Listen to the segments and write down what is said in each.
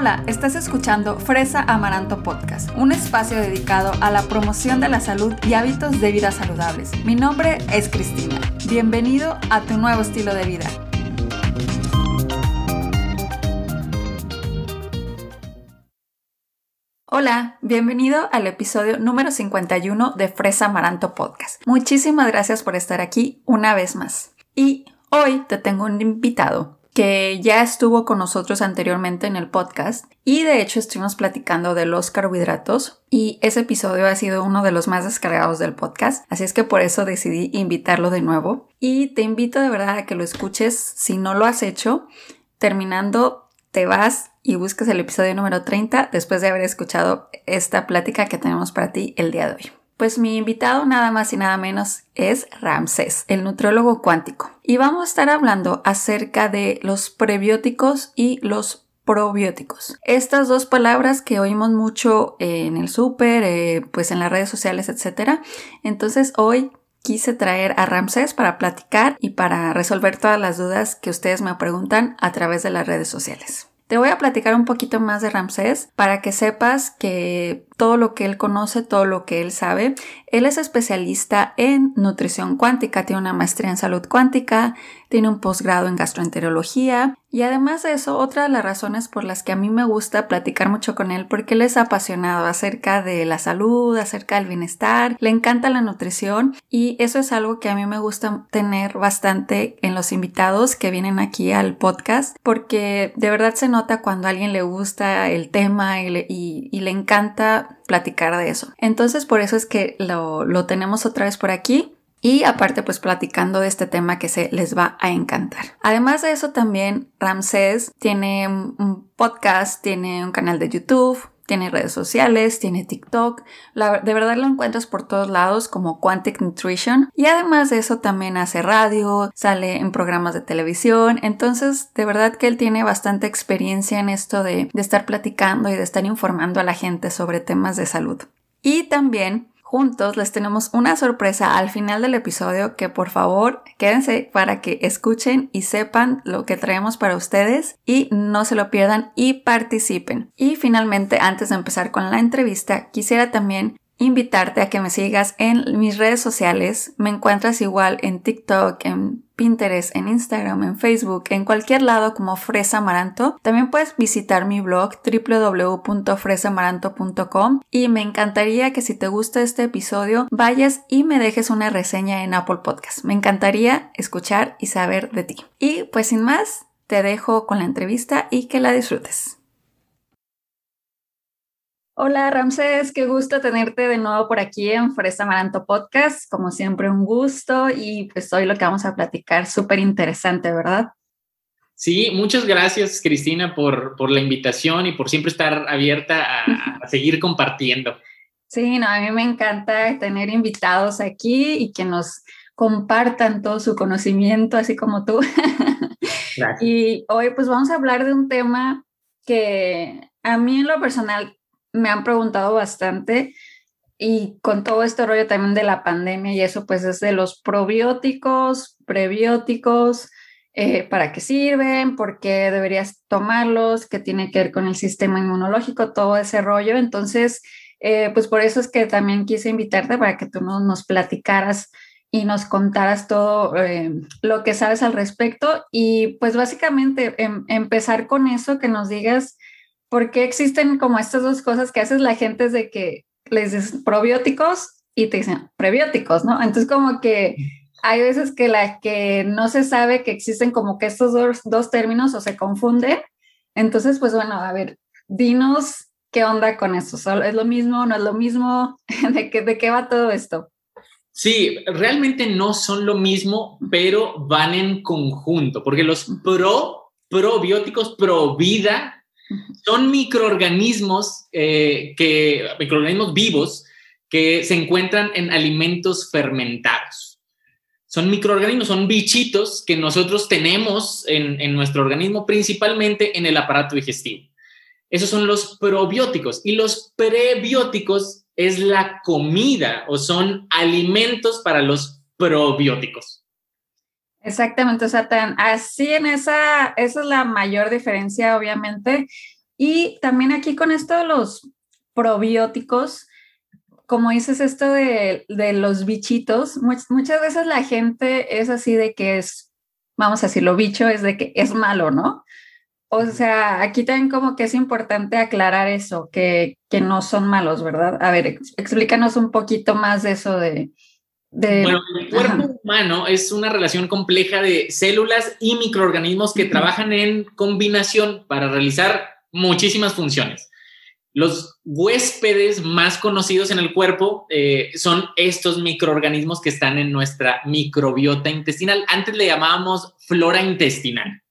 Hola, estás escuchando Fresa Amaranto Podcast, un espacio dedicado a la promoción de la salud y hábitos de vida saludables. Mi nombre es Cristina. Bienvenido a tu nuevo estilo de vida. Hola, bienvenido al episodio número 51 de Fresa Amaranto Podcast. Muchísimas gracias por estar aquí una vez más. Y hoy te tengo un invitado que ya estuvo con nosotros anteriormente en el podcast y de hecho estuvimos platicando de los carbohidratos y ese episodio ha sido uno de los más descargados del podcast, así es que por eso decidí invitarlo de nuevo y te invito de verdad a que lo escuches si no lo has hecho. Terminando, te vas y buscas el episodio número 30 después de haber escuchado esta plática que tenemos para ti el día de hoy. Pues mi invitado nada más y nada menos es Ramsés, el nutriólogo cuántico. Y vamos a estar hablando acerca de los prebióticos y los probióticos. Estas dos palabras que oímos mucho en el súper, eh, pues en las redes sociales, etc. Entonces hoy quise traer a Ramsés para platicar y para resolver todas las dudas que ustedes me preguntan a través de las redes sociales. Te voy a platicar un poquito más de Ramsés para que sepas que todo lo que él conoce, todo lo que él sabe, él es especialista en nutrición cuántica, tiene una maestría en salud cuántica, tiene un posgrado en gastroenterología. Y además de eso, otra de las razones por las que a mí me gusta platicar mucho con él, porque él es apasionado acerca de la salud, acerca del bienestar, le encanta la nutrición y eso es algo que a mí me gusta tener bastante en los invitados que vienen aquí al podcast, porque de verdad se nota cuando a alguien le gusta el tema y le, y le encanta platicar de eso. Entonces por eso es que lo, lo tenemos otra vez por aquí y aparte pues platicando de este tema que se les va a encantar. Además de eso también Ramsés tiene un podcast, tiene un canal de YouTube, tiene redes sociales, tiene TikTok, de verdad lo encuentras por todos lados como Quantic Nutrition. Y además de eso también hace radio, sale en programas de televisión, entonces de verdad que él tiene bastante experiencia en esto de, de estar platicando y de estar informando a la gente sobre temas de salud. Y también juntos les tenemos una sorpresa al final del episodio que por favor quédense para que escuchen y sepan lo que traemos para ustedes y no se lo pierdan y participen. Y finalmente, antes de empezar con la entrevista, quisiera también invitarte a que me sigas en mis redes sociales. Me encuentras igual en TikTok, en Pinterest, en Instagram, en Facebook, en cualquier lado como Fresa Amaranto. También puedes visitar mi blog www.fresamaranto.com y me encantaría que si te gusta este episodio vayas y me dejes una reseña en Apple Podcast. Me encantaría escuchar y saber de ti. Y pues sin más, te dejo con la entrevista y que la disfrutes. Hola Ramsés, qué gusto tenerte de nuevo por aquí en Fresa Amaranto Podcast. Como siempre, un gusto y pues hoy lo que vamos a platicar súper interesante, ¿verdad? Sí, muchas gracias Cristina por, por la invitación y por siempre estar abierta a, seguir compartiendo. Sí, no, a mí me encanta tener invitados aquí y que nos compartan todo su conocimiento, así como tú. Y hoy pues vamos a hablar de un tema que a mí en lo personal me han preguntado bastante y con todo este rollo también de la pandemia y eso, pues es de los probióticos, prebióticos, eh, para qué sirven, por qué deberías tomarlos, qué tiene que ver con el sistema inmunológico, todo ese rollo. Entonces, eh, pues por eso es que también quise invitarte para que tú nos, nos platicaras y nos contaras todo eh, lo que sabes al respecto y pues básicamente em, empezar con eso, que nos digas ¿por qué existen como estas dos cosas que haces la gente es de que les dices probióticos y te dicen prebióticos, ¿no? Entonces como que hay veces que la que no se sabe que existen como que estos dos, dos términos o se confunden. Entonces, pues bueno, a ver, dinos qué onda con eso. ¿Es lo mismo? ¿No es lo mismo? ¿De qué, de qué va todo esto? Sí, realmente no son lo mismo, pero van en conjunto, porque los pro, probióticos, pro vida, son microorganismos, eh, que, microorganismos vivos que se encuentran en alimentos fermentados. Son microorganismos, son bichitos que nosotros tenemos en, en nuestro organismo, principalmente en el aparato digestivo. Esos son los probióticos y los prebióticos es la comida o son alimentos para los probióticos. Exactamente, o sea, así en esa, esa es la mayor diferencia, obviamente. Y también aquí con esto de los probióticos, como dices esto de, los bichitos, muchas veces la gente es así de que es, vamos a decirlo, bicho es de que es malo, ¿no? O sea, aquí también como que es importante aclarar eso, que, que no son malos, ¿verdad? A ver, explícanos un poquito más de eso de... bueno, el cuerpo humano es una relación compleja de células y microorganismos que trabajan en combinación para realizar muchísimas funciones. Los huéspedes más conocidos en el cuerpo eh, son estos microorganismos que están en nuestra microbiota intestinal. Antes le llamábamos flora intestinal.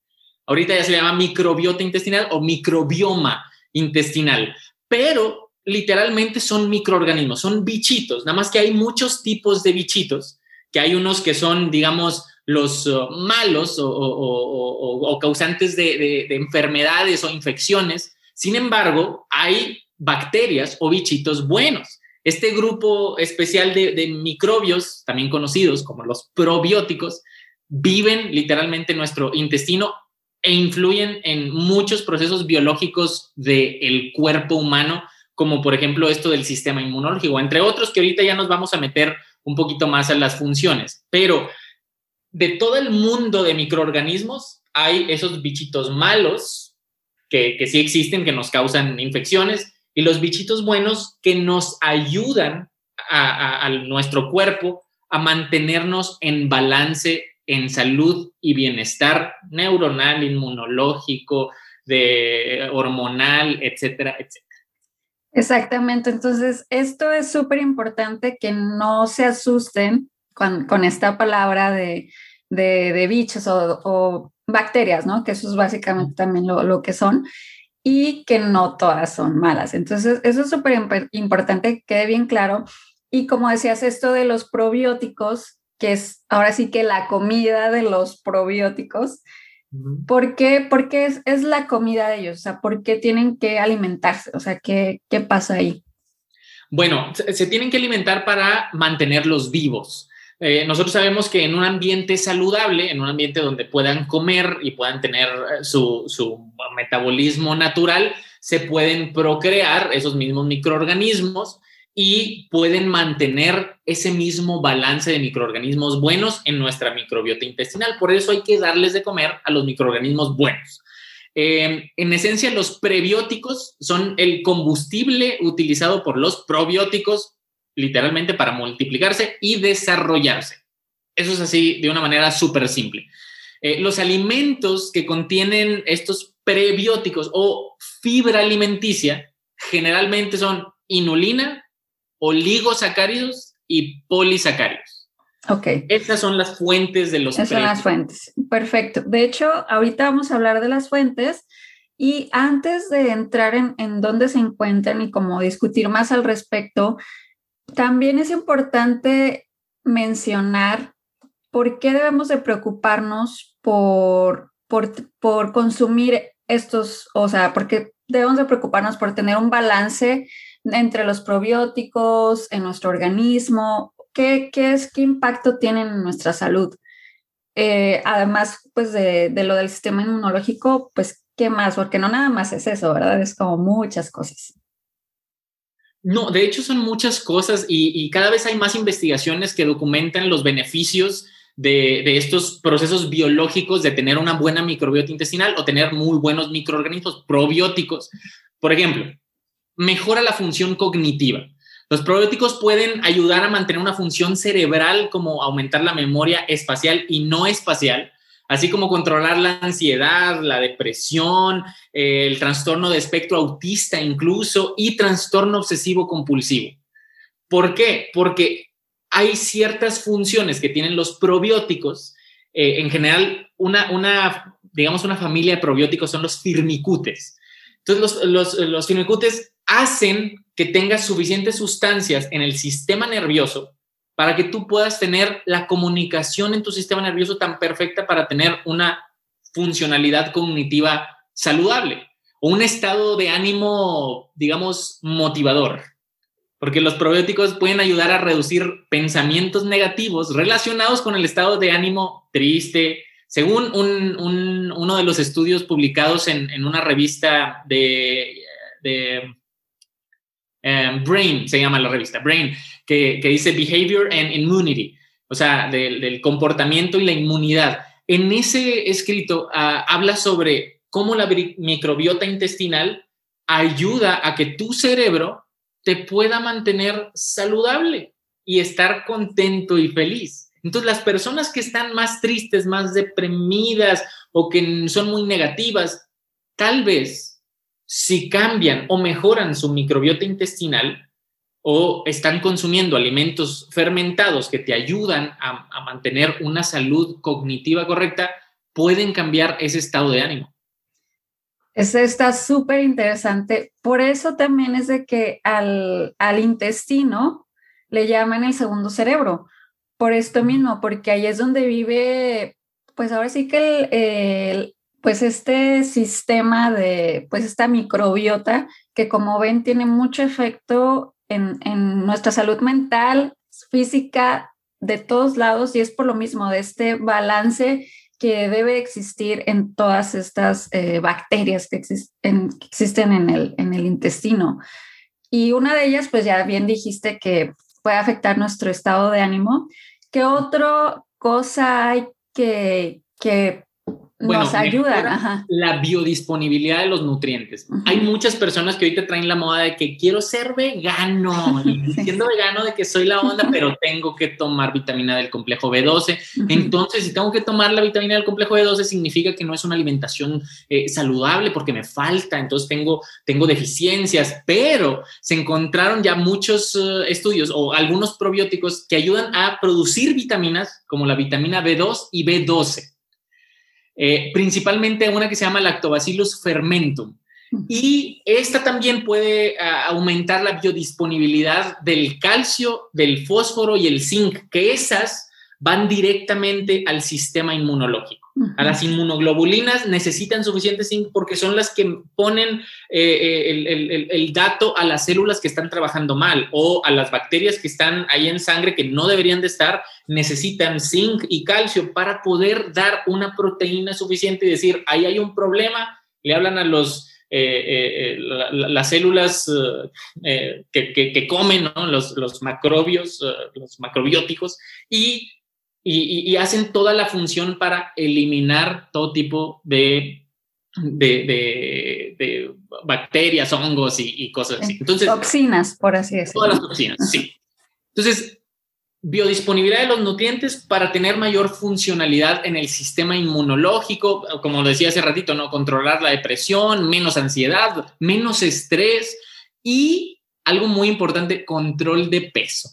Ahorita ya se llama microbiota intestinal o microbioma intestinal, pero literalmente son microorganismos, son bichitos, nada más que hay muchos tipos de bichitos, que hay unos que son, digamos, los uh, malos o, causantes de, enfermedades o infecciones. Sin embargo, hay bacterias o bichitos buenos. Este grupo especial de, microbios, también conocidos como los probióticos, viven literalmente en nuestro intestino e influyen en muchos procesos biológicos del cuerpo humano, como por ejemplo esto del sistema inmunológico, entre otros que ahorita ya nos vamos a meter un poquito más a las funciones. Pero de todo el mundo de microorganismos hay esos bichitos malos que, sí existen, que nos causan infecciones, y los bichitos buenos que nos ayudan a nuestro cuerpo a mantenernos en balance en salud y bienestar neuronal, inmunológico, de hormonal, etcétera, etcétera. Exactamente, entonces esto es súper importante que no se asusten con, esta palabra de, bichos o, bacterias, ¿no? Que eso es básicamente también lo, lo que son y que no todas son malas. Entonces, eso es súper importante que quede bien claro. Y como decías, esto de los probióticos, que es ahora sí que la comida de los probióticos. ¿Por qué? Porque es, es, la comida de ellos, o sea, ¿por qué tienen que alimentarse? O sea, ¿qué, qué pasa ahí? Bueno, se, tienen que alimentar para mantenerlos vivos. Eh, nosotros sabemos que en un ambiente saludable, en un ambiente donde puedan comer y puedan tener eh, su, su metabolismo natural, se pueden procrear esos mismos microorganismos y pueden mantener ese mismo balance de microorganismos buenos en nuestra microbiota intestinal. Por eso hay que darles de comer a los microorganismos buenos. Eh, en esencia, los prebióticos son el combustible utilizado por los probióticos, literalmente para multiplicarse y desarrollarse. Eso es así de una manera súper simple. Eh, los alimentos que contienen estos prebióticos o fibra alimenticia generalmente son inulina, oligosacáridos y polisacáridos. Ok. Estas son las fuentes de los Esas son las fuentes. Perfecto. De hecho, ahorita vamos a hablar de las fuentes y antes de entrar en, en dónde se encuentran y cómo discutir más al respecto, también es importante mencionar por qué debemos de preocuparnos por, por, por consumir estos, o sea, porque debemos de preocuparnos por tener un balance entre los probióticos, en nuestro organismo, qué, qué es, qué impacto tienen en nuestra salud. Eh, además, pues de, lo del sistema inmunológico, pues, ¿qué más? Porque no nada más es eso, ¿verdad? Es como muchas cosas. No, de hecho son muchas cosas y, y cada vez hay más investigaciones que documentan los beneficios de, de, estos procesos biológicos de tener una buena microbiota intestinal o tener muy buenos microorganismos probióticos. Por ejemplo, mejora la función cognitiva. Los probióticos pueden ayudar a mantener una función cerebral como aumentar la memoria espacial y no espacial, así como controlar la ansiedad, la depresión, eh, el trastorno de espectro autista incluso y trastorno obsesivo compulsivo. ¿Por qué? Porque hay ciertas funciones que tienen los probióticos. Eh, en general, una, una, digamos, una familia de probióticos son los firmicutes. Entonces, los, los, los firmicutes hacen que tengas suficientes sustancias en el sistema nervioso para que tú puedas tener la comunicación en tu sistema nervioso tan perfecta para tener una funcionalidad cognitiva saludable o un estado de ánimo, digamos, motivador. Porque los probióticos pueden ayudar a reducir pensamientos negativos relacionados con el estado de ánimo triste, según uno de los estudios publicados en, una revista de, em, Brain, se llama la revista Brain, que, dice Behavior and Immunity, o sea, del, comportamiento y la inmunidad. En ese escrito ah, habla sobre cómo la microbiota intestinal ayuda a que tu cerebro te pueda mantener saludable y estar contento y feliz. Entonces, las personas que están más tristes, más deprimidas o que son muy negativas, tal vez si cambian o mejoran su microbiota intestinal o están consumiendo alimentos fermentados que te ayudan a, a mantener una salud cognitiva correcta, pueden cambiar ese estado de ánimo. Eso está súper interesante. Por eso también es de que al, al intestino le llaman el segundo cerebro. Por esto mismo, porque ahí es donde vive, pues ahora sí que el, pues este sistema de, pues esta microbiota que como ven tiene mucho efecto en, en nuestra salud mental, física, de todos lados y es por lo mismo de este balance que debe existir en todas estas eh, bacterias que, existen en el, en el intestino. Y una de ellas, pues ya bien dijiste que puede afectar nuestro estado de ánimo. ¿Qué otra cosa hay que, que nos ayuda La biodisponibilidad de los nutrientes. Hay muchas personas que ahorita traen la moda de que quiero ser vegano, siendo vegano de que soy la onda, pero tengo que tomar vitamina del complejo B12. Entonces, si tengo que tomar la vitamina del complejo B12, significa que no es una alimentación eh, saludable porque me falta, entonces tengo, tengo deficiencias, pero se encontraron ya muchos eh, estudios o algunos probióticos que ayudan a producir vitaminas como la vitamina B2 y B12. Eh, principalmente una que se llama Lactobacillus fermentum. Y esta también puede aumentar la biodisponibilidad del calcio, del fósforo y el zinc, que esas van directamente al sistema inmunológico. A las inmunoglobulinas necesitan suficiente zinc porque son las que ponen eh, eh, el, dato a las células que están trabajando mal o a las bacterias que están ahí en sangre que no deberían de estar, necesitan zinc y calcio para poder dar una proteína suficiente y decir, ahí hay un problema, le hablan a los... Eh, las células que, comen los, los macrobios, los macrobióticos, y y, hacen toda la función para eliminar todo tipo de, de, bacterias, hongos y, cosas así. Entonces, toxinas, por así decirlo. Todas las toxinas, sí. Entonces, biodisponibilidad de los nutrientes para tener mayor funcionalidad en el sistema inmunológico, como lo decía hace ratito, ¿no? Controlar la depresión, menos ansiedad, menos estrés y algo muy importante, control de peso.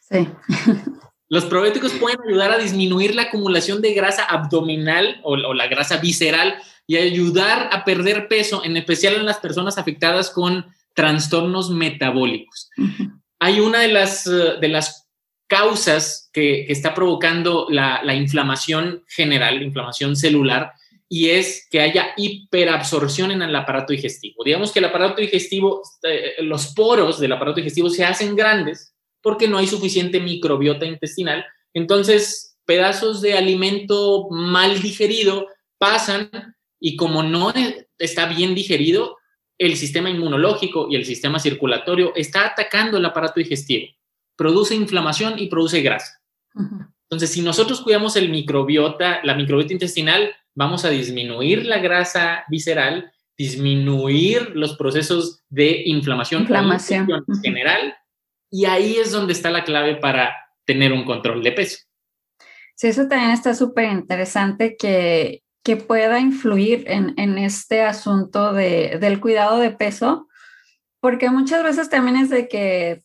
Sí. Los probióticos pueden ayudar a disminuir la acumulación de grasa abdominal o, la grasa visceral y ayudar a perder peso, en especial en las personas afectadas con trastornos metabólicos. Hay una de las, eh, de las causas que, está provocando la, inflamación general, la inflamación celular, y es que haya hiperabsorción en el aparato digestivo. Digamos que el aparato digestivo, eh, los poros del aparato digestivo se hacen grandes porque no hay suficiente microbiota intestinal. Entonces, pedazos de alimento mal digerido pasan y como no está bien digerido, el sistema inmunológico y el sistema circulatorio está atacando el aparato digestivo. Produce inflamación y produce grasa. Entonces, si nosotros cuidamos el microbiota, la microbiota intestinal, vamos a disminuir la grasa visceral, disminuir los procesos de inflamación, inflamación. en general y ahí es donde está la clave para tener un control de peso. Sí, eso también está súper interesante que, que pueda influir en, en este asunto de, del cuidado de peso, porque muchas veces también es de que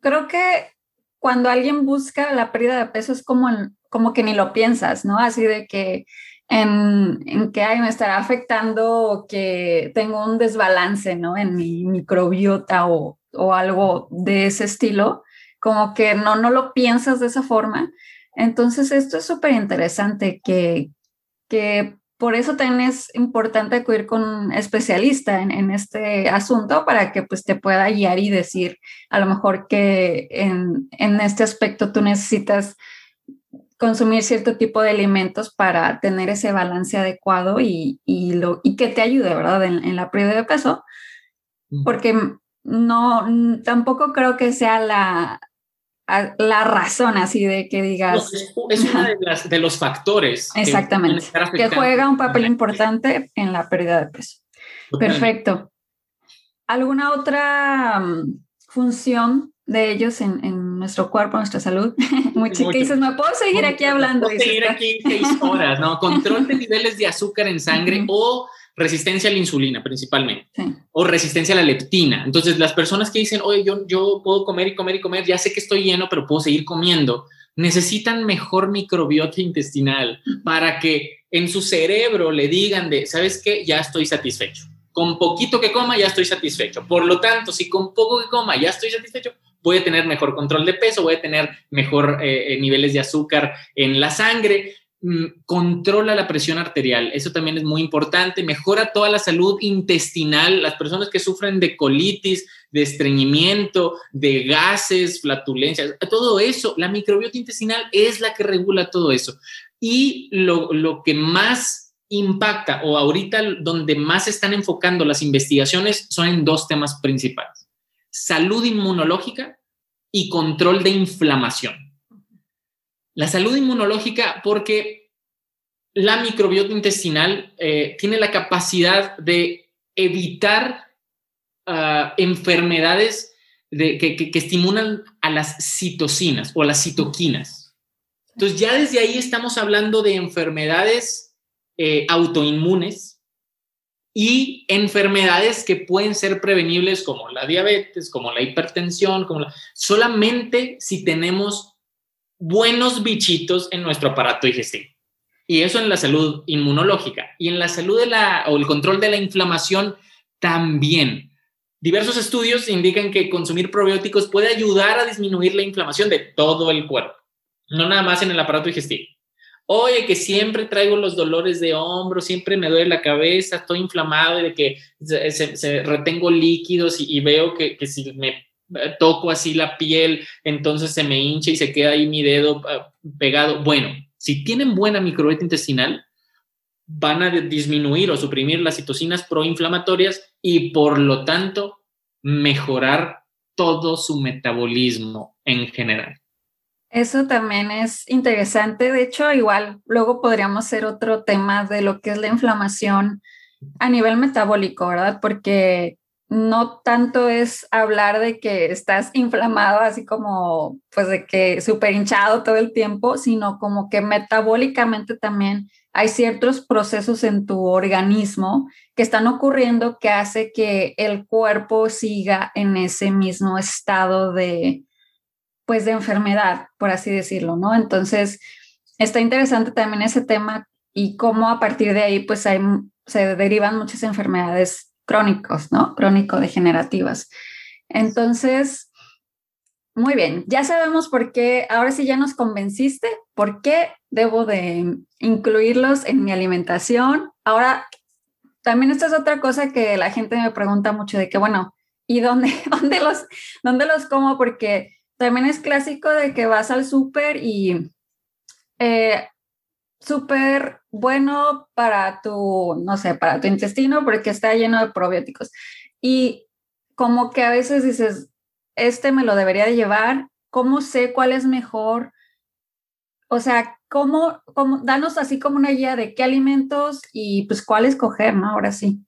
creo que cuando alguien busca la pérdida de peso es como, como que ni lo piensas, ¿no? Así de que en, en que me estará afectando que tengo un desbalance, ¿no? En mi microbiota o, o algo de ese estilo, como que no, no lo piensas de esa forma. Entonces, esto es súper interesante que, que por eso también es importante acudir con un especialista en, este asunto para que pues te pueda guiar y decir a lo mejor que en, en este aspecto tú necesitas consumir cierto tipo de alimentos para tener ese balance adecuado y, y lo, y que te ayude, ¿verdad? En, en la pérdida de peso, porque no, tampoco creo que sea la, la razón así de que digas. es, uno de, de, los factores. Exactamente. Que, juega un papel importante en la pérdida de peso. Perfecto. ¿Alguna otra mm, función de ellos en, en, nuestro cuerpo, en nuestra salud? Muy dices, no puedo seguir aquí hablando. Puedo seguir aquí seis horas, ¿no? Control de niveles de azúcar en sangre o resistencia a la insulina principalmente, o resistencia a la leptina. Entonces, las personas que dicen, oye, yo, yo puedo comer y comer y comer, ya sé que estoy lleno, pero puedo seguir comiendo, necesitan mejor microbiota intestinal para que en su cerebro le digan de, ¿sabes qué? Ya estoy satisfecho. Con poquito que coma, ya estoy satisfecho. Por lo tanto, si con poco que coma, ya estoy satisfecho, voy a tener mejor control de peso, voy a tener mejor eh, eh, niveles de azúcar en la sangre, controla la presión arterial, eso también es muy importante, mejora toda la salud intestinal, las personas que sufren de colitis, de estreñimiento, de gases, flatulencias, todo eso, la microbiota intestinal es la que regula todo eso. Y lo, lo que más impacta o ahorita donde más están enfocando las investigaciones son en dos temas principales, salud inmunológica y control de inflamación. La salud inmunológica, porque la microbiota intestinal eh, tiene la capacidad de evitar ah, enfermedades que, estimulan a las citocinas o las citoquinas. Entonces ya desde ahí estamos hablando de enfermedades eh, autoinmunes y enfermedades que pueden ser prevenibles como la diabetes, como la hipertensión, como solamente si tenemos buenos bichitos en nuestro aparato digestivo. Y eso en la salud inmunológica. Y en la salud de la, o el control de la inflamación también. Diversos estudios indican que consumir probióticos puede ayudar a disminuir la inflamación de todo el cuerpo, no nada más en el aparato digestivo. Oye, que siempre traigo los dolores de hombro, siempre me duele la cabeza, estoy inflamado y de que se, retengo líquidos y, veo que, que si me toco así la piel, entonces se me hincha y se queda ahí mi dedo ah, pegado. Bueno, si tienen buena microbiota intestinal, van a disminuir o suprimir las citocinas proinflamatorias y por lo tanto mejorar todo su metabolismo en general. Eso también es interesante. De hecho, igual luego podríamos hacer otro tema de lo que es la inflamación a nivel metabólico, ¿verdad? Porque no tanto es hablar de que estás inflamado, así como, pues de que súper hinchado todo el tiempo, sino como que metabólicamente también hay ciertos procesos en tu organismo que están ocurriendo que hace que el cuerpo siga en ese mismo estado de, pues de enfermedad, por así decirlo, ¿no? Entonces, está interesante también ese tema y cómo a partir de ahí, pues hay, se derivan muchas enfermedades crónicos, ¿no? Crónico-degenerativas. Entonces, muy bien, ya sabemos por qué, ahora sí ya nos convenciste, por qué debo de incluirlos en mi alimentación. Ahora, también esta es otra cosa que la gente me pregunta mucho de que, bueno, ¿y dónde, dónde, los, dónde los como? Porque también es clásico de que vas al súper y eh, súper bueno para tu, no sé, para tu intestino porque está lleno de probióticos. Y como que a veces dices, este me lo debería de llevar, ¿cómo sé cuál es mejor? O sea, ¿cómo, cómo, danos así como una guía de qué alimentos y pues cuál escoger, ¿no? Ahora sí.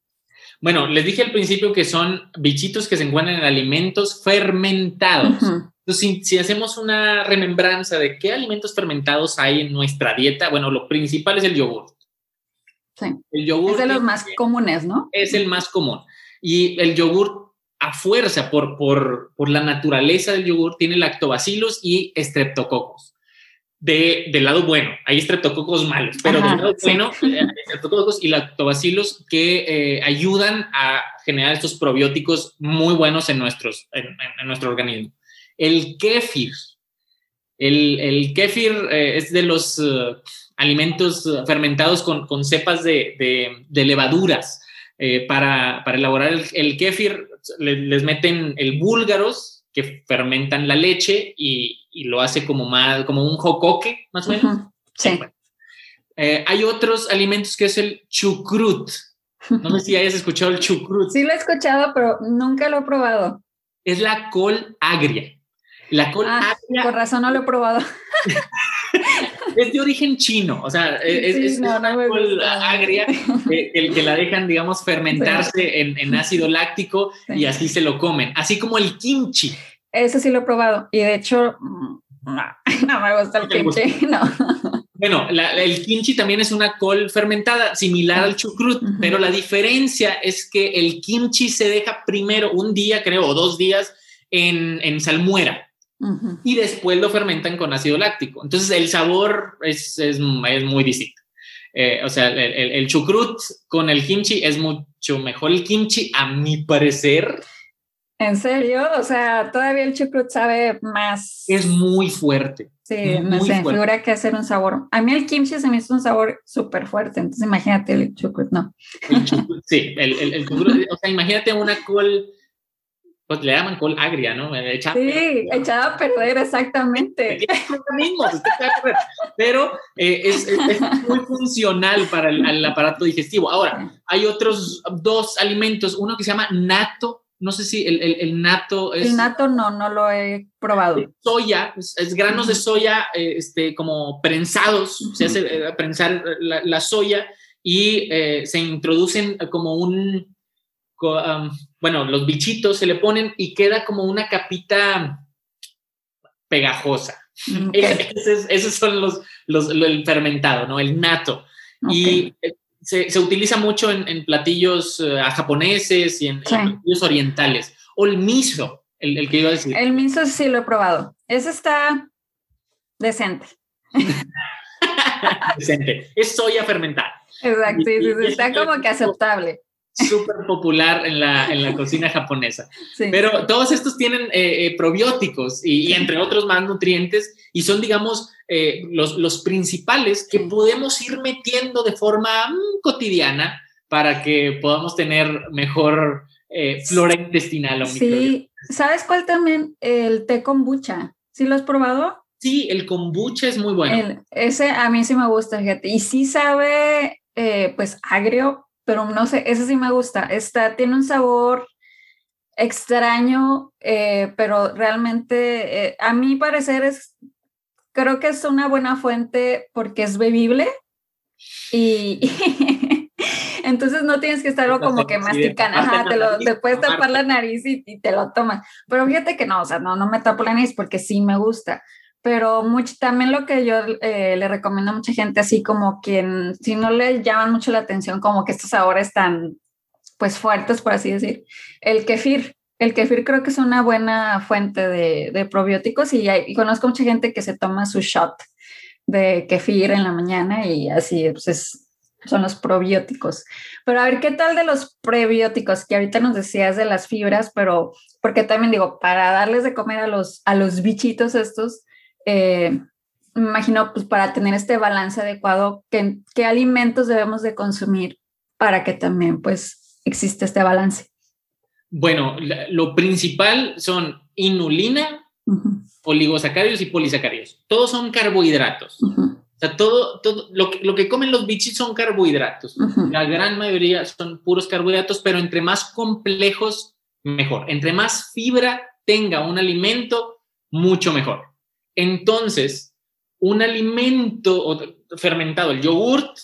Bueno, les dije al principio que son bichitos que se encuentran en alimentos fermentados. Entonces, si, hacemos una remembranza de qué alimentos fermentados hay en nuestra dieta, bueno, lo principal es el yogur. Sí. El yogur es de los más comunes, ¿no? Es el más común. Y el yogur, a fuerza, por, por, por la naturaleza del yogur, tiene lactobacilos y estreptococos. De, del lado bueno, hay estreptococos malos, pero del lado bueno, hay estreptococos y lactobacilos que eh, ayudan a generar estos probióticos muy buenos en, nuestros, en nuestro organismo. El kéfir. El, el kéfir eh, es de los eh, alimentos fermentados con, con cepas de, de, levaduras. Eh, para, para, elaborar el, el kéfir les meten el búlgaros, que fermentan la leche y, lo hace como, más, como un jocoque, más o menos. Sí. Eh, hay otros alimentos que es el chucrut. No sé si hayas escuchado el chucrut. Sí lo he escuchado, pero nunca lo he probado. Es la col agria. La col ah, agria. Por razón no lo he probado. es de origen chino, o sea, es, una col agria que, que, la dejan, digamos, fermentarse en, ácido láctico y así se lo comen, así como el kimchi. Ese sí lo he probado y de hecho mm, no, me gusta el kimchi, no. Bueno, el kimchi también es una col fermentada, similar al chucrut, pero la diferencia es que el kimchi se deja primero un día, creo, o dos días en, en salmuera y después lo fermentan con ácido láctico. Entonces el sabor es, es, es muy distinto. Eh, o sea, el, el, chucrut con el kimchi es mucho mejor el kimchi, a mi parecer. ¿En serio? O sea, todavía el chucrut sabe más. Es muy fuerte. Sí, no sé, figura que hacer un sabor. A mí el kimchi se me hizo un sabor súper fuerte, entonces imagínate el chucrut, no. sí, el, el, chucrut, o sea, imagínate una col pues le llaman col agria, ¿no? Echada sí, echada a perder, exactamente. pero eh, es, es, muy funcional para el, aparato digestivo. Ahora, hay otros dos alimentos, uno que se llama nato, no sé si el, el, nato es... El nato no, no lo he probado. Soya, es, granos de soya eh, este, como prensados, se hace eh, prensar la, soya y se introducen como un bueno, los bichitos se le ponen y queda como una capita pegajosa. Mm, esos, son los, los, el fermentado, ¿no? El nato. Y se, se, utiliza mucho en, platillos eh, japoneses y en, platillos orientales. O el miso, el, el, que iba a decir. El miso sí lo he probado. Ese está decente. decente. Es soya fermentada. Exacto, sí, sí, está como que aceptable súper popular en la, en la cocina japonesa. Pero todos estos tienen eh, eh, probióticos y, entre otros más nutrientes y son, digamos, eh, los, los, principales que podemos ir metiendo de forma mm, cotidiana para que podamos tener mejor flora intestinal. O sí, ¿sabes cuál también? El té kombucha. ¿Sí lo has probado? Sí, el kombucha es muy bueno. ese a mí sí me gusta, fíjate. Y sí sabe, pues, agrio, pero no sé, ese sí me gusta. Está, tiene un sabor extraño, eh, pero realmente eh, a mi parecer es, creo que es una buena fuente porque es bebible y, entonces no tienes que estarlo como que masticando, ajá, te, lo, te puedes tapar la nariz y, y, te lo tomas. Pero fíjate que no, o sea, no, no me tapo la nariz porque sí me gusta pero mucho, también lo que yo eh, le recomiendo a mucha gente, así como quien, si no le llaman mucho la atención, como que estos ahora están pues fuertes, por así decir, el kefir. El kefir creo que es una buena fuente de, de probióticos y, y, conozco mucha gente que se toma su shot de kefir en la mañana y así pues es, son los probióticos. Pero a ver, ¿qué tal de los prebióticos? Que ahorita nos decías de las fibras, pero porque también digo, para darles de comer a los, a los bichitos estos, eh, me imagino, pues para tener este balance adecuado, ¿qué, ¿qué, alimentos debemos de consumir para que también pues exista este balance? Bueno, lo principal son inulina, oligosacáridos y polisacáridos. Todos son carbohidratos. O sea, todo, todo lo, que, lo que comen los bichis son carbohidratos. La gran mayoría son puros carbohidratos, pero entre más complejos, mejor. Entre más fibra tenga un alimento, mucho mejor. Entonces, un alimento fermentado, el yogurt,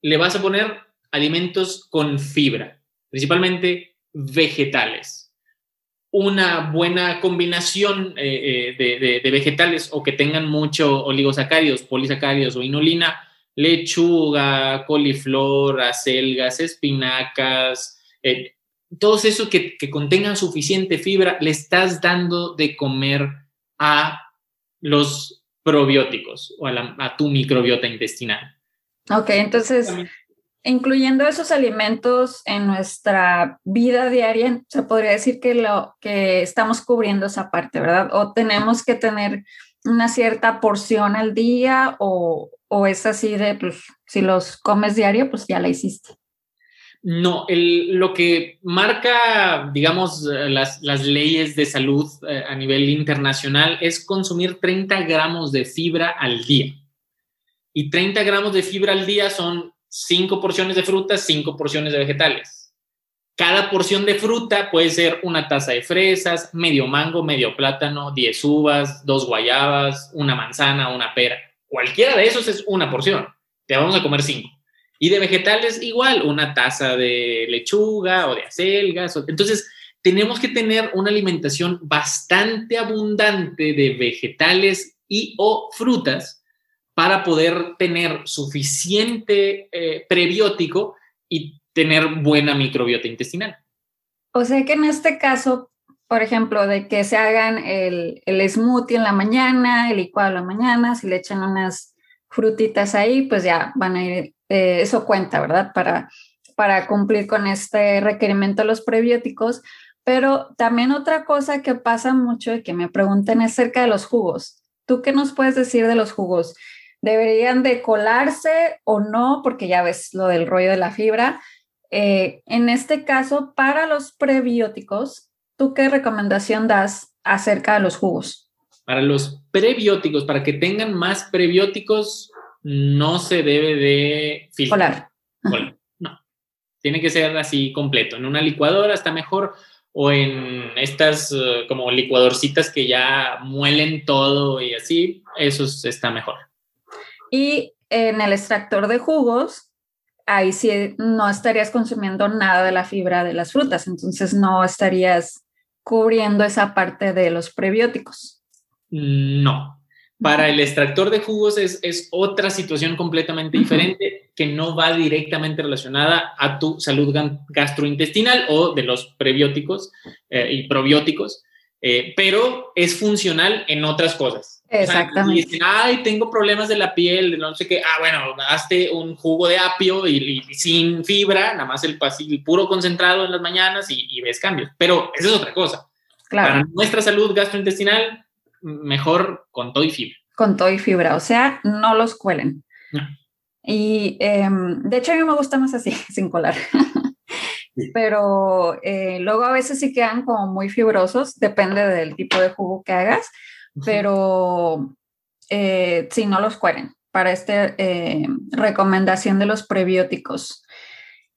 le vas a poner alimentos con fibra, principalmente vegetales. Una buena combinación eh, eh, de, vegetales o que tengan mucho oligosacáridos, polisacáridos o inulina, lechuga, coliflor, acelgas, espinacas, eh, todo eso que, que contengan suficiente fibra, le estás dando de comer a los probióticos o a, tu microbiota intestinal. Ok, entonces, incluyendo esos alimentos en nuestra vida diaria, se podría decir que, lo, que estamos cubriendo esa parte, ¿verdad? O tenemos que tener una cierta porción al día o, o es así de, pues, si los comes diario, pues ya la hiciste. No, lo que marca, digamos, las, leyes de salud eh, a nivel internacional es consumir 30 gramos de fibra al día. Y 30 gramos de fibra al día son 5 porciones de frutas, 5 porciones de vegetales. Cada porción de fruta puede ser una taza de fresas, medio mango, medio plátano, 10 uvas, dos guayabas, una manzana, una pera. Cualquiera de esos es una porción. Te vamos a comer 5. Y de vegetales igual, una taza de lechuga o de acelgas. Entonces, tenemos que tener una alimentación bastante abundante de vegetales y o frutas para poder tener suficiente eh, prebiótico y tener buena microbiota intestinal. O sea que en este caso, por ejemplo, de que se hagan el, el smoothie en la mañana, el licuado en la mañana, si le echan unas frutitas ahí, pues ya van a ir eh, eso cuenta, ¿verdad? Para, para cumplir con este requerimiento de los prebióticos. Pero también otra cosa que pasa mucho y que me preguntan es acerca de los jugos. ¿Tú qué nos puedes decir de los jugos? ¿Deberían de colarse o no? Porque ya ves lo del rollo de la fibra. Eh, en este caso, para los prebióticos, ¿tú qué recomendación das acerca de los jugos? Para los prebióticos, para que tengan más prebióticos, no se debe de filtrar. No, tiene que ser así completo. En una licuadora está mejor o en estas eh, como licuadorcitas que ya muelen todo y así, eso está mejor. Y en el extractor de jugos, ahí sí no estarías consumiendo nada de la fibra de las frutas, entonces no estarías cubriendo esa parte de los prebióticos. No, para el extractor de jugos es, es otra situación completamente diferente que no va directamente relacionada a tu salud gastrointestinal o de los prebióticos eh, y probióticos, eh, pero es funcional en otras cosas. Exactamente. y dicen, ay, tengo problemas de la piel, de no sé qué. Ah, bueno, hazte un jugo de apio y, sin fibra, nada más el, el, puro concentrado en las mañanas y, ves cambios. Pero esa es otra cosa. Claro. Para nuestra salud gastrointestinal, mejor con todo y fibra. Con todo y fibra, o sea, no los cuelen. Y em, de hecho a mí me gusta más así, sin colar. Pero eh, luego a veces sí quedan como muy fibrosos, depende del tipo de jugo que hagas, pero eh, sí, no los cuelen para esta eh, recomendación de los prebióticos.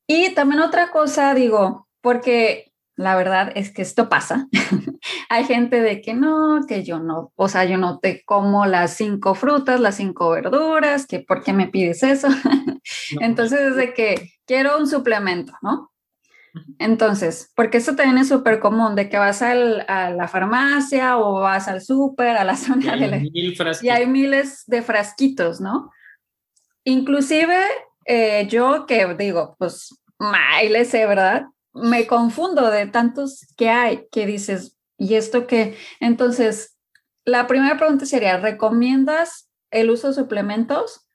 Y también otra cosa, digo, porque la verdad es que esto pasa. Hay gente de que no, que yo no, o sea, yo no te como las cinco frutas, las cinco verduras, que por qué me pides eso. Entonces es de que quiero un suplemento, ¿no? Entonces, porque eso también es súper común, de que vas a la farmacia o vas al súper, a la zona de la... y hay miles de frasquitos, ¿no? Inclusive eh, yo que digo, pues, sé, ¿verdad? Me confundo de tantos que hay que dices, ¿y esto qué? Entonces, la primera pregunta sería, ¿recomiendas el uso de suplementos?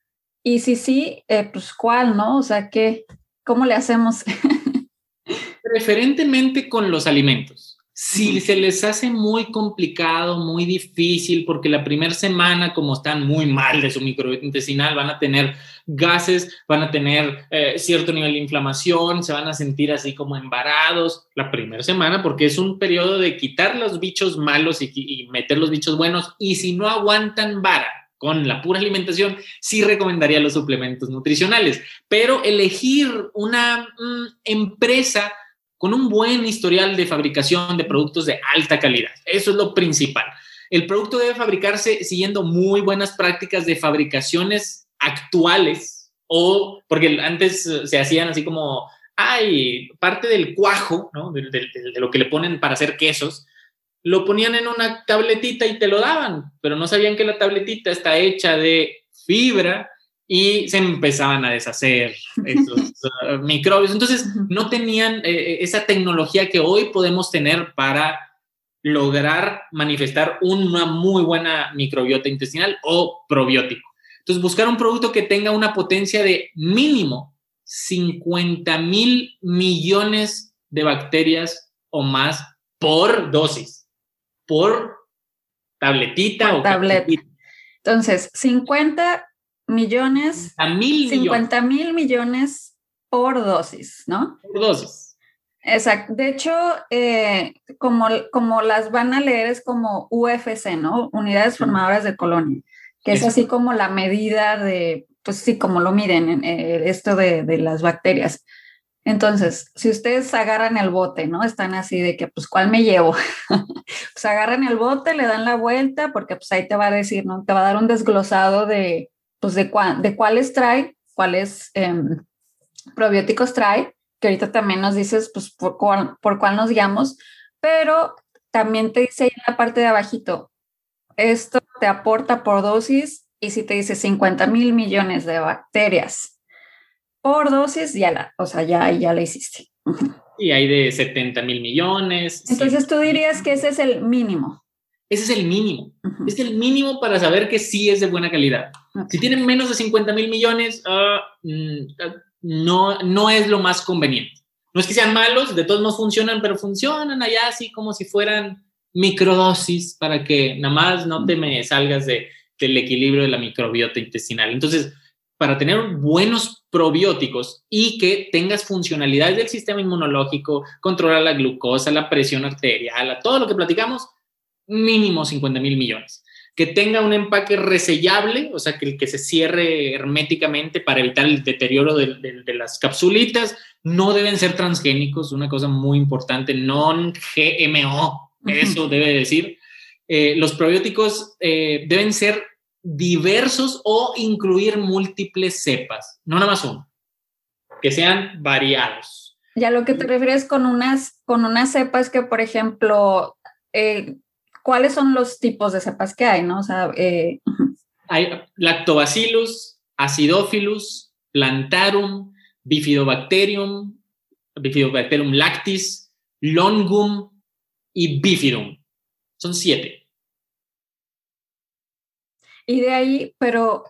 Y si sí, eh, pues cuál, ¿no? O sea, ¿qué, ¿cómo le hacemos? Preferentemente con los alimentos. Si se les hace muy complicado, muy difícil, porque la primera semana, como están muy mal de su microbiota intestinal, van a tener gases, van a tener eh, cierto nivel de inflamación, se van a sentir así como embarados la primera semana, porque es un periodo de quitar los bichos malos y, meter los bichos buenos. Y si no aguantan vara, con la pura alimentación, sí recomendaría los suplementos nutricionales, pero elegir una mm, empresa con un buen historial de fabricación de productos de alta calidad. Eso es lo principal. El producto debe fabricarse siguiendo muy buenas prácticas de fabricaciones actuales o porque antes se hacían así como, hay parte del cuajo, ¿no? de, de lo que le ponen para hacer quesos, lo ponían en una tabletita y te lo daban, pero no sabían que la tabletita está hecha de fibra y se empezaban a deshacer esos uh, microbios. Entonces, no tenían eh, eh, esa tecnología que hoy podemos tener para lograr manifestar una muy buena microbiota intestinal o probiótico. Entonces, buscar un producto que tenga una potencia de mínimo 50 mil millones de bacterias o más por dosis, por tabletita o tabletita. Entonces, 50 millones, 50 mil millones por dosis, ¿no? Por dosis. Exacto. De hecho, eh, como, como las van a leer es como UFC, ¿no? Unidades formadoras de colonia, que es así como la medida de, pues sí, como lo miden, eh, esto de, de las bacterias. Entonces, si ustedes agarran el bote, ¿no? Están así de que, pues, ¿cuál me llevo? pues agarran el bote, le dan la vuelta, porque pues ahí te va a decir, ¿no? Te va a dar un desglosado de, pues, de, de cuáles trae, cuáles em, probióticos trae, que ahorita también nos dices, pues, por cuál, por cuál nos guiamos, pero también te dice ahí en la parte de abajito, esto te aporta por dosis y si te dice 50 mil millones de bacterias por dosis, ya la, o sea, ya, ya la hiciste. Y hay de 70 mil millones. Entonces tú dirías que ese es el mínimo. Ese es el mínimo. Es el mínimo para saber que sí es de buena calidad. Si tienen menos de 50 mil millones, ah, mm, no, no es lo más conveniente. No es que sean malos, de todos modos funcionan, pero funcionan allá así como si fueran microdosis para que nada más no te me salgas de, del equilibrio de la microbiota intestinal. Entonces, para tener buenos probióticos y que tengas funcionalidades del sistema inmunológico, controlar la glucosa, la presión arterial, todo lo que platicamos, mínimo 50 mil millones. Que tenga un empaque resellable, o sea, que, que se cierre herméticamente para evitar el deterioro de, las capsulitas. No deben ser transgénicos, una cosa muy importante, non-GMO, eso debe decir. Eh, los probióticos eh, deben ser diversos o incluir múltiples cepas, no nada más uno, que sean variados. Ya lo que te refieres con unas, con unas cepas que, por ejemplo, eh, ¿cuáles son los tipos de cepas que hay? ¿no? O sea, eh, hay lactobacillus, acidophilus, plantarum, bifidobacterium, bifidobacterium lactis, longum y bifidum. Son siete. Y de ahí, pero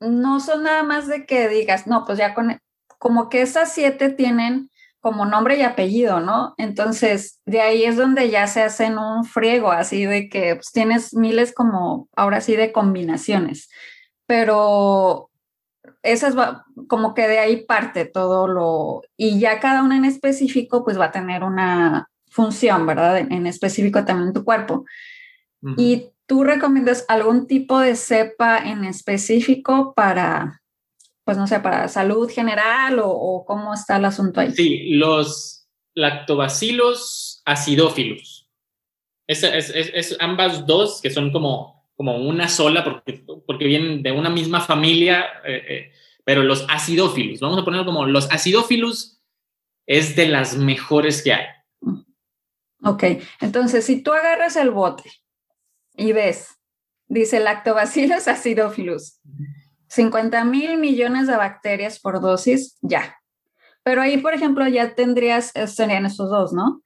no son nada más de que digas, no, pues ya con, como que esas siete tienen como nombre y apellido, ¿no? Entonces, de ahí es donde ya se hacen un friego, así de que pues, tienes miles como, ahora sí, de combinaciones, pero esas va, como que de ahí parte todo lo, y ya cada una en específico, pues va a tener una función, ¿verdad? En, específico también en tu cuerpo. Y ¿Tú recomiendas algún tipo de cepa en específico para, pues no sé, para salud general o, cómo está el asunto ahí? Sí, los lactobacilos acidófilos. Es, es, ambas dos, que son como, como una sola, porque, porque vienen de una misma familia, eh, eh, pero los acidófilos, vamos a ponerlo como los acidófilos es de las mejores que hay. Ok, entonces si tú agarras el bote y ves, dice lactobacillus acidophilus, 50 mil millones de bacterias por dosis, ya. Pero ahí, por ejemplo, ya tendrías, eh, serían estos dos, ¿no?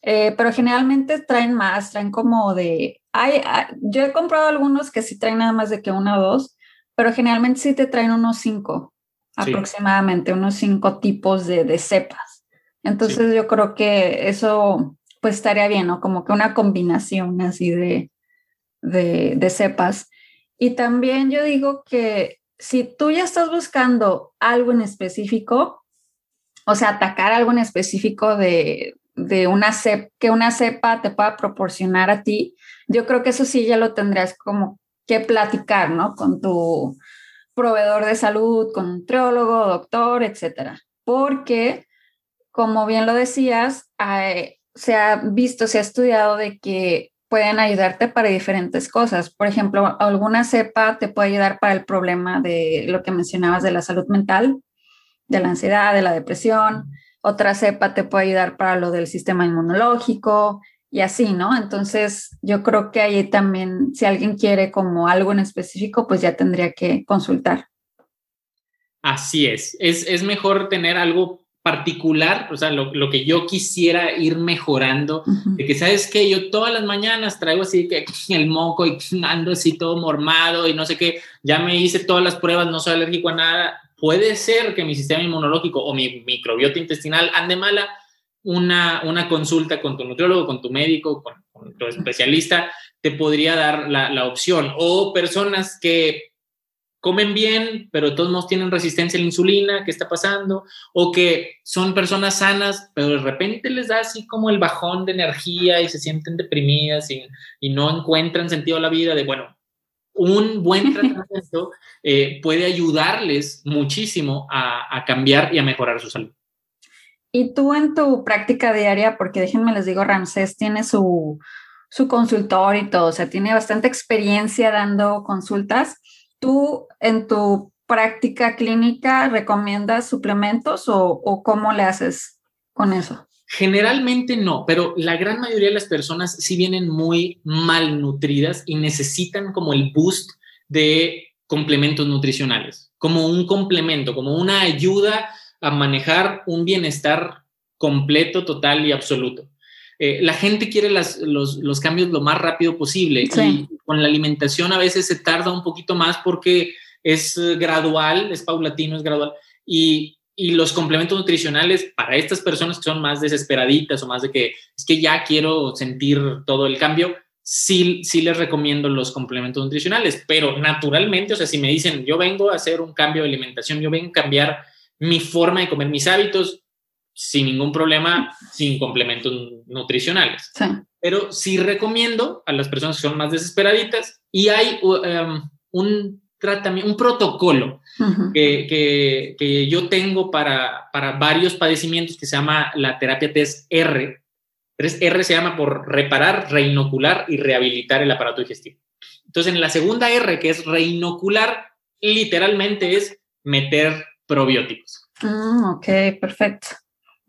Eh, pero generalmente traen más, traen como de, hay, yo he comprado algunos que sí traen nada más de que uno o dos, pero generalmente sí te traen unos cinco, aproximadamente, unos cinco tipos de, de cepas. Entonces yo creo que eso pues estaría bien, ¿no? Como que una combinación así de, de, cepas. Y también yo digo que si tú ya estás buscando algo en específico, o sea, atacar algo en específico de, una cepa, que una cepa te pueda proporcionar a ti, yo creo que eso sí ya lo tendrías como que platicar, ¿no? Con tu proveedor de salud, con un nutriólogo, doctor, etcétera. Porque, como bien lo decías, se ha visto, se ha estudiado de que pueden ayudarte para diferentes cosas. Por ejemplo, alguna cepa te puede ayudar para el problema de lo que mencionabas de la salud mental, de la ansiedad, de la depresión. Otra cepa te puede ayudar para lo del sistema inmunológico y así, ¿no? Entonces, yo creo que ahí también, si alguien quiere como algo en específico, pues ya tendría que consultar. Así es. Es, es mejor tener algo particular, o sea, lo, que yo quisiera ir mejorando, de que sabes que yo todas las mañanas traigo así que el moco y ando así todo mormado y no sé qué, ya me hice todas las pruebas, no soy alérgico a nada, puede ser que mi sistema inmunológico o mi microbiota intestinal ande mala, una, una consulta con tu nutriólogo, con tu médico, con, tu especialista, te podría dar la, la opción. O personas que comen bien, pero de todos modos tienen resistencia a la insulina, ¿qué está pasando? O que son personas sanas, pero de repente les da así como el bajón de energía y se sienten deprimidas y, no encuentran sentido a la vida de, bueno, un buen tratamiento eh, puede ayudarles muchísimo a, cambiar y a mejorar su salud. Y tú en tu práctica diaria, porque déjenme les digo, Ramsés tiene su, su consultor y todo, o sea, tiene bastante experiencia dando consultas. ¿Tú en tu práctica clínica recomiendas suplementos o, cómo le haces con eso? Generalmente no, pero la gran mayoría de las personas sí vienen muy malnutridas y necesitan como el boost de complementos nutricionales, como un complemento, como una ayuda a manejar un bienestar completo, total y absoluto. Eh, la gente quiere los, cambios lo más rápido posible y con la alimentación a veces se tarda un poquito más porque es gradual, es paulatino, es gradual. Y, los complementos nutricionales para estas personas que son más desesperaditas o más de que es que ya quiero sentir todo el cambio, sí, sí les recomiendo los complementos nutricionales, pero naturalmente, o sea, si me dicen yo vengo a hacer un cambio de alimentación, yo vengo a cambiar mi forma de comer, mis hábitos, sin ningún problema, sin complementos nutricionales. Pero sí recomiendo a las personas que son más desesperaditas y hay um, un tratamiento, un protocolo que, que, yo tengo para, para varios padecimientos que se llama la terapia TES R. R se llama por reparar, reinocular y rehabilitar el aparato digestivo. Entonces, en la segunda R, que es reinocular, literalmente es meter probióticos. Mm, ok, perfecto.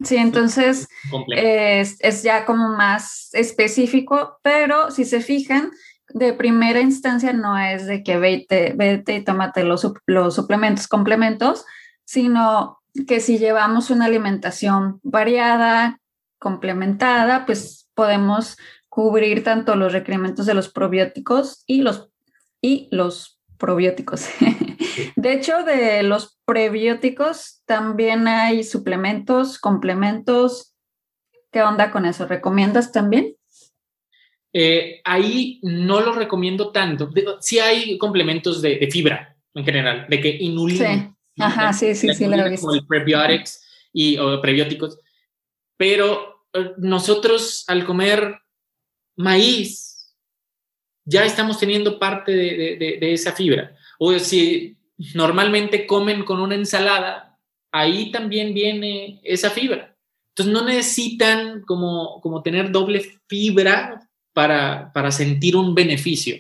Sí, entonces es, ya como más específico, pero si se fijan, de primera instancia no es de que vete, vete y tómate los, los suplementos, complementos, sino que si llevamos una alimentación variada, complementada, pues podemos cubrir tanto los requerimientos de los probióticos y los, y los probióticos. De hecho, de los prebióticos también hay suplementos, complementos. ¿Qué onda con eso? ¿Recomiendas también? Eh, ahí no lo recomiendo tanto. Sí hay complementos de, fibra en general, de que inulina. Sí, ajá, sí, sí, he. Como el prebiotics y o prebióticos. Pero eh, nosotros al comer maíz ya estamos teniendo parte de, de esa fibra. O si normalmente comen con una ensalada, ahí también viene esa fibra. Entonces no necesitan como, como tener doble fibra para, para sentir un beneficio.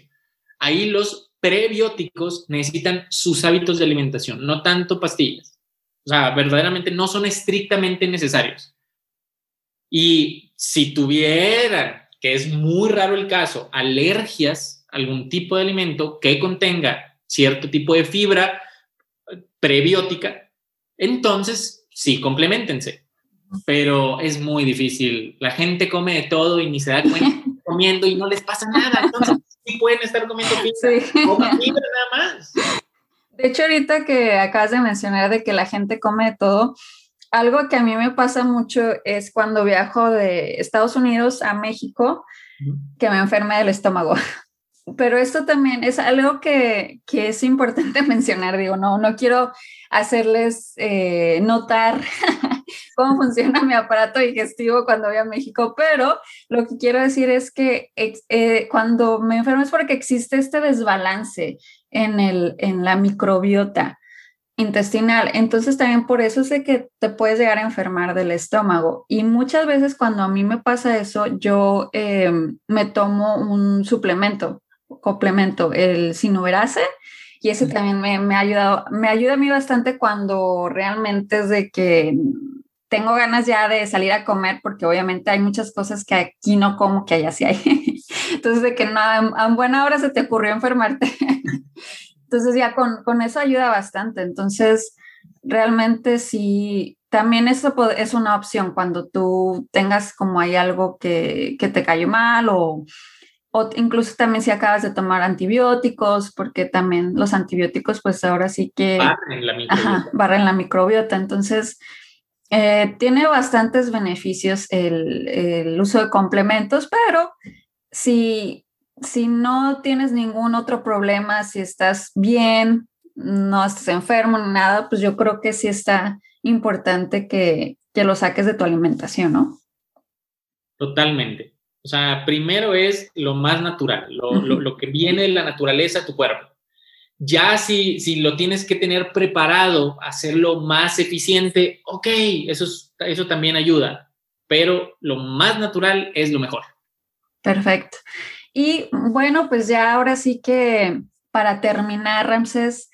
Ahí los prebióticos necesitan sus hábitos de alimentación, no tanto pastillas. O sea, verdaderamente no son estrictamente necesarios. Y si tuvieran, que es muy raro el caso, alergias a algún tipo de alimento que contenga cierto tipo de fibra prebiótica, entonces sí, complementense. Pero es muy difícil. La gente come de todo y ni se da cuenta comiendo y no les pasa nada. Entonces sí pueden estar comiendo fibra, fibra nada más. De hecho, ahorita que acabas de mencionar de que la gente come de todo, algo que a mí me pasa mucho es cuando viajo de Estados Unidos a México, que me enferme del estómago pero esto también es algo que, es importante mencionar, digo, no, no quiero hacerles eh, notar cómo funciona mi aparato digestivo cuando voy a México, pero lo que quiero decir es que eh, cuando me enfermo es porque existe este desbalance en, el, en la microbiota intestinal. Entonces también por eso sé que te puedes llegar a enfermar del estómago. Y muchas veces cuando a mí me pasa eso, yo eh, me tomo un suplemento complemento, el sinoverase, y ese también me, ha ayudado, me ayuda a mí bastante cuando realmente es de que tengo ganas ya de salir a comer, porque obviamente hay muchas cosas que aquí no como que allá sí hay. Entonces, de que no, a buena hora se te ocurrió enfermarte. Entonces, ya con, con eso ayuda bastante. Entonces, realmente sí, también eso es una opción cuando tú tengas como hay algo que, que te cayó mal o o incluso también si acabas de tomar antibióticos, porque también los antibióticos pues ahora sí que barren la microbiota. barren la microbiota. Entonces, eh, tiene bastantes beneficios el, uso de complementos, pero si, si no tienes ningún otro problema, si estás bien no estés enfermo ni nada, pues yo creo que sí está importante que, que lo saques de tu alimentación, ¿no? Totalmente. O sea, primero es lo más natural, lo, lo, lo que viene de la naturaleza a tu cuerpo. Ya si, si lo tienes que tener preparado, hacerlo más eficiente, ok, eso, eso también ayuda, pero lo más natural es lo mejor. Perfecto. Y bueno, pues ya ahora sí que para terminar, Ramses,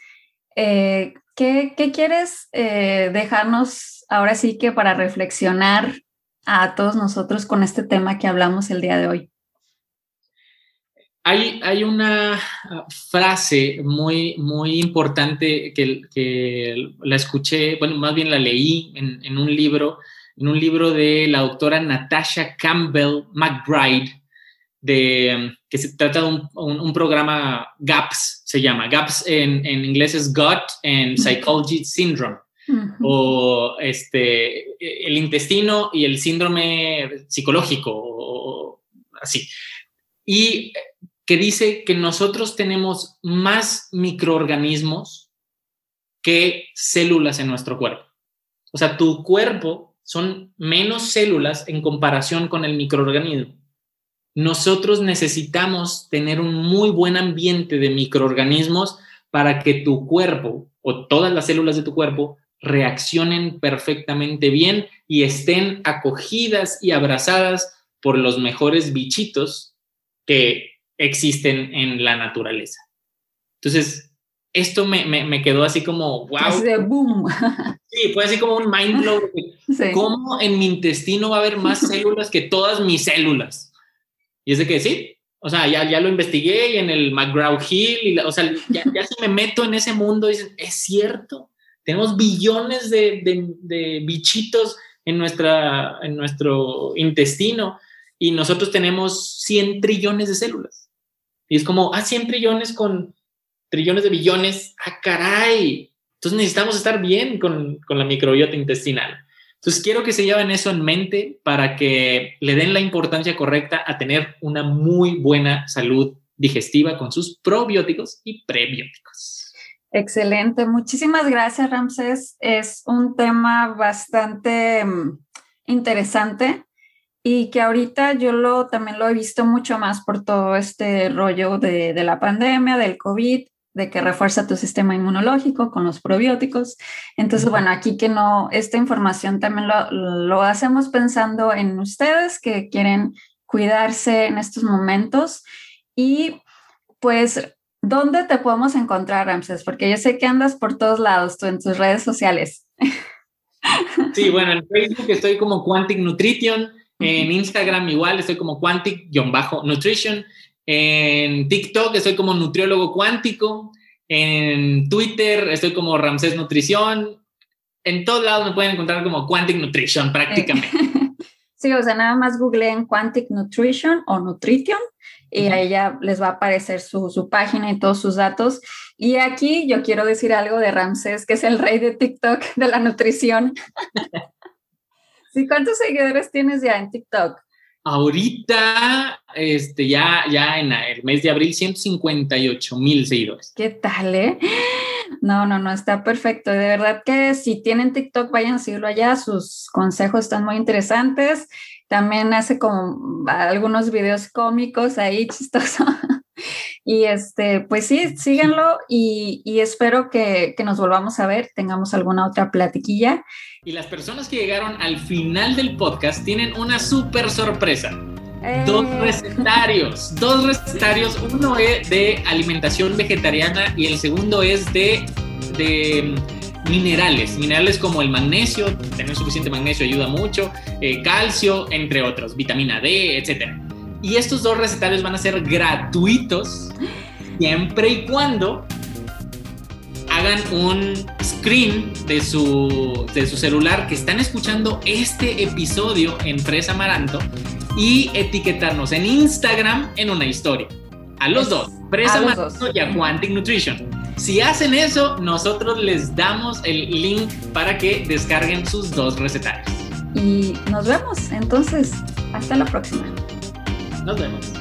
eh, ¿qué, ¿qué, quieres eh, dejarnos ahora sí que para reflexionar a todos nosotros con este tema que hablamos el día de hoy? Hay, hay una ah, frase muy, muy importante que, que, la escuché, bueno, más bien la leí en, en, un libro, en un libro de la doctora Natasha Campbell McBride, de, que se trata de un, un, un programa GAPS, se llama. GAPS en, en inglés es Gut and Psychology Syndrome. O este, el intestino y el síndrome psicológico, o, así. Y que dice que nosotros tenemos más microorganismos que células en nuestro cuerpo. O sea, tu cuerpo son menos células en comparación con el microorganismo. Nosotros necesitamos tener un muy buen ambiente de microorganismos para que tu cuerpo o todas las células de tu cuerpo reaccionen perfectamente bien y estén acogidas y abrazadas por los mejores bichitos que existen en la naturaleza. Entonces, esto me, me, me quedó así como, wow. Así de boom. Sí, fue así como un mind blow. Sí. ¿Cómo en mi intestino va a haber más células que todas mis células? Y es de que sí, o sea, ya, ya lo investigué y en el McGraw-Hill, y la, o sea, ya, ya si me meto en ese mundo, dicen, es cierto, tenemos billones de, de, de bichitos en, nuestra, en nuestro intestino y nosotros tenemos 100 trillones de células. Y es como, ah, 100 trillones con trillones de billones, ah, caray. Entonces necesitamos estar bien con, con la microbiota intestinal. Entonces quiero que se lleven eso en mente para que le den la importancia correcta a tener una muy buena salud digestiva con sus probióticos y prebióticos. Excelente, muchísimas gracias Ramses. Es un tema bastante um, interesante y que ahorita yo lo también lo he visto mucho más por todo este rollo de, de la pandemia, del COVID, de que refuerza tu sistema inmunológico con los probióticos. Entonces, bueno, aquí que no, esta información también lo, lo hacemos pensando en ustedes que quieren cuidarse en estos momentos y pues, ¿dónde te podemos encontrar, Ramses? Porque yo sé que andas por todos lados, tú en tus redes sociales. Sí, bueno, en Facebook estoy como Quantic Nutrition, en Instagram igual estoy como Quantic-Nutrition, en TikTok estoy como nutriólogo cuántico. En Twitter estoy como Ramsés Nutrición. En todos lados me pueden encontrar como Quantic Nutrition prácticamente. Sí, o sea, nada más googleen Quantic Nutrition o Nutrition y ahí ya les va a aparecer su, su, página y todos sus datos. Y aquí yo quiero decir algo de Ramsés, que es el rey de TikTok de la nutrición. sí, ¿cuántos seguidores tienes ya en TikTok? Ahorita, este, ya, ya en el mes de abril, 158 mil seguidores. ¿Qué tal, eh? No, no, no, está perfecto. De verdad que si tienen TikTok, vayan a seguirlo allá. Sus consejos están muy interesantes. También hace como algunos videos cómicos ahí, chistosos. Y este, pues sí, síganlo y, y espero que, que, nos volvamos a ver, tengamos alguna otra platiquilla. Y las personas que llegaron al final del podcast tienen una súper sorpresa. Eh. Dos recetarios, dos recetarios, uno es de alimentación vegetariana y el segundo es de, de minerales, minerales como el magnesio, tener suficiente magnesio ayuda mucho, eh, calcio, entre otros, vitamina D, etcétera. Y estos dos recetarios van a ser gratuitos siempre y cuando hagan un screen de su, de su celular que están escuchando este episodio en Fresa Amaranto y etiquetarnos en Instagram en una historia. A los dos, Fresa Amaranto y a Quantic Nutrition. Si hacen eso, nosotros les damos el link para que descarguen sus dos recetarios. Y nos vemos. Entonces, hasta la próxima. Nos vemos.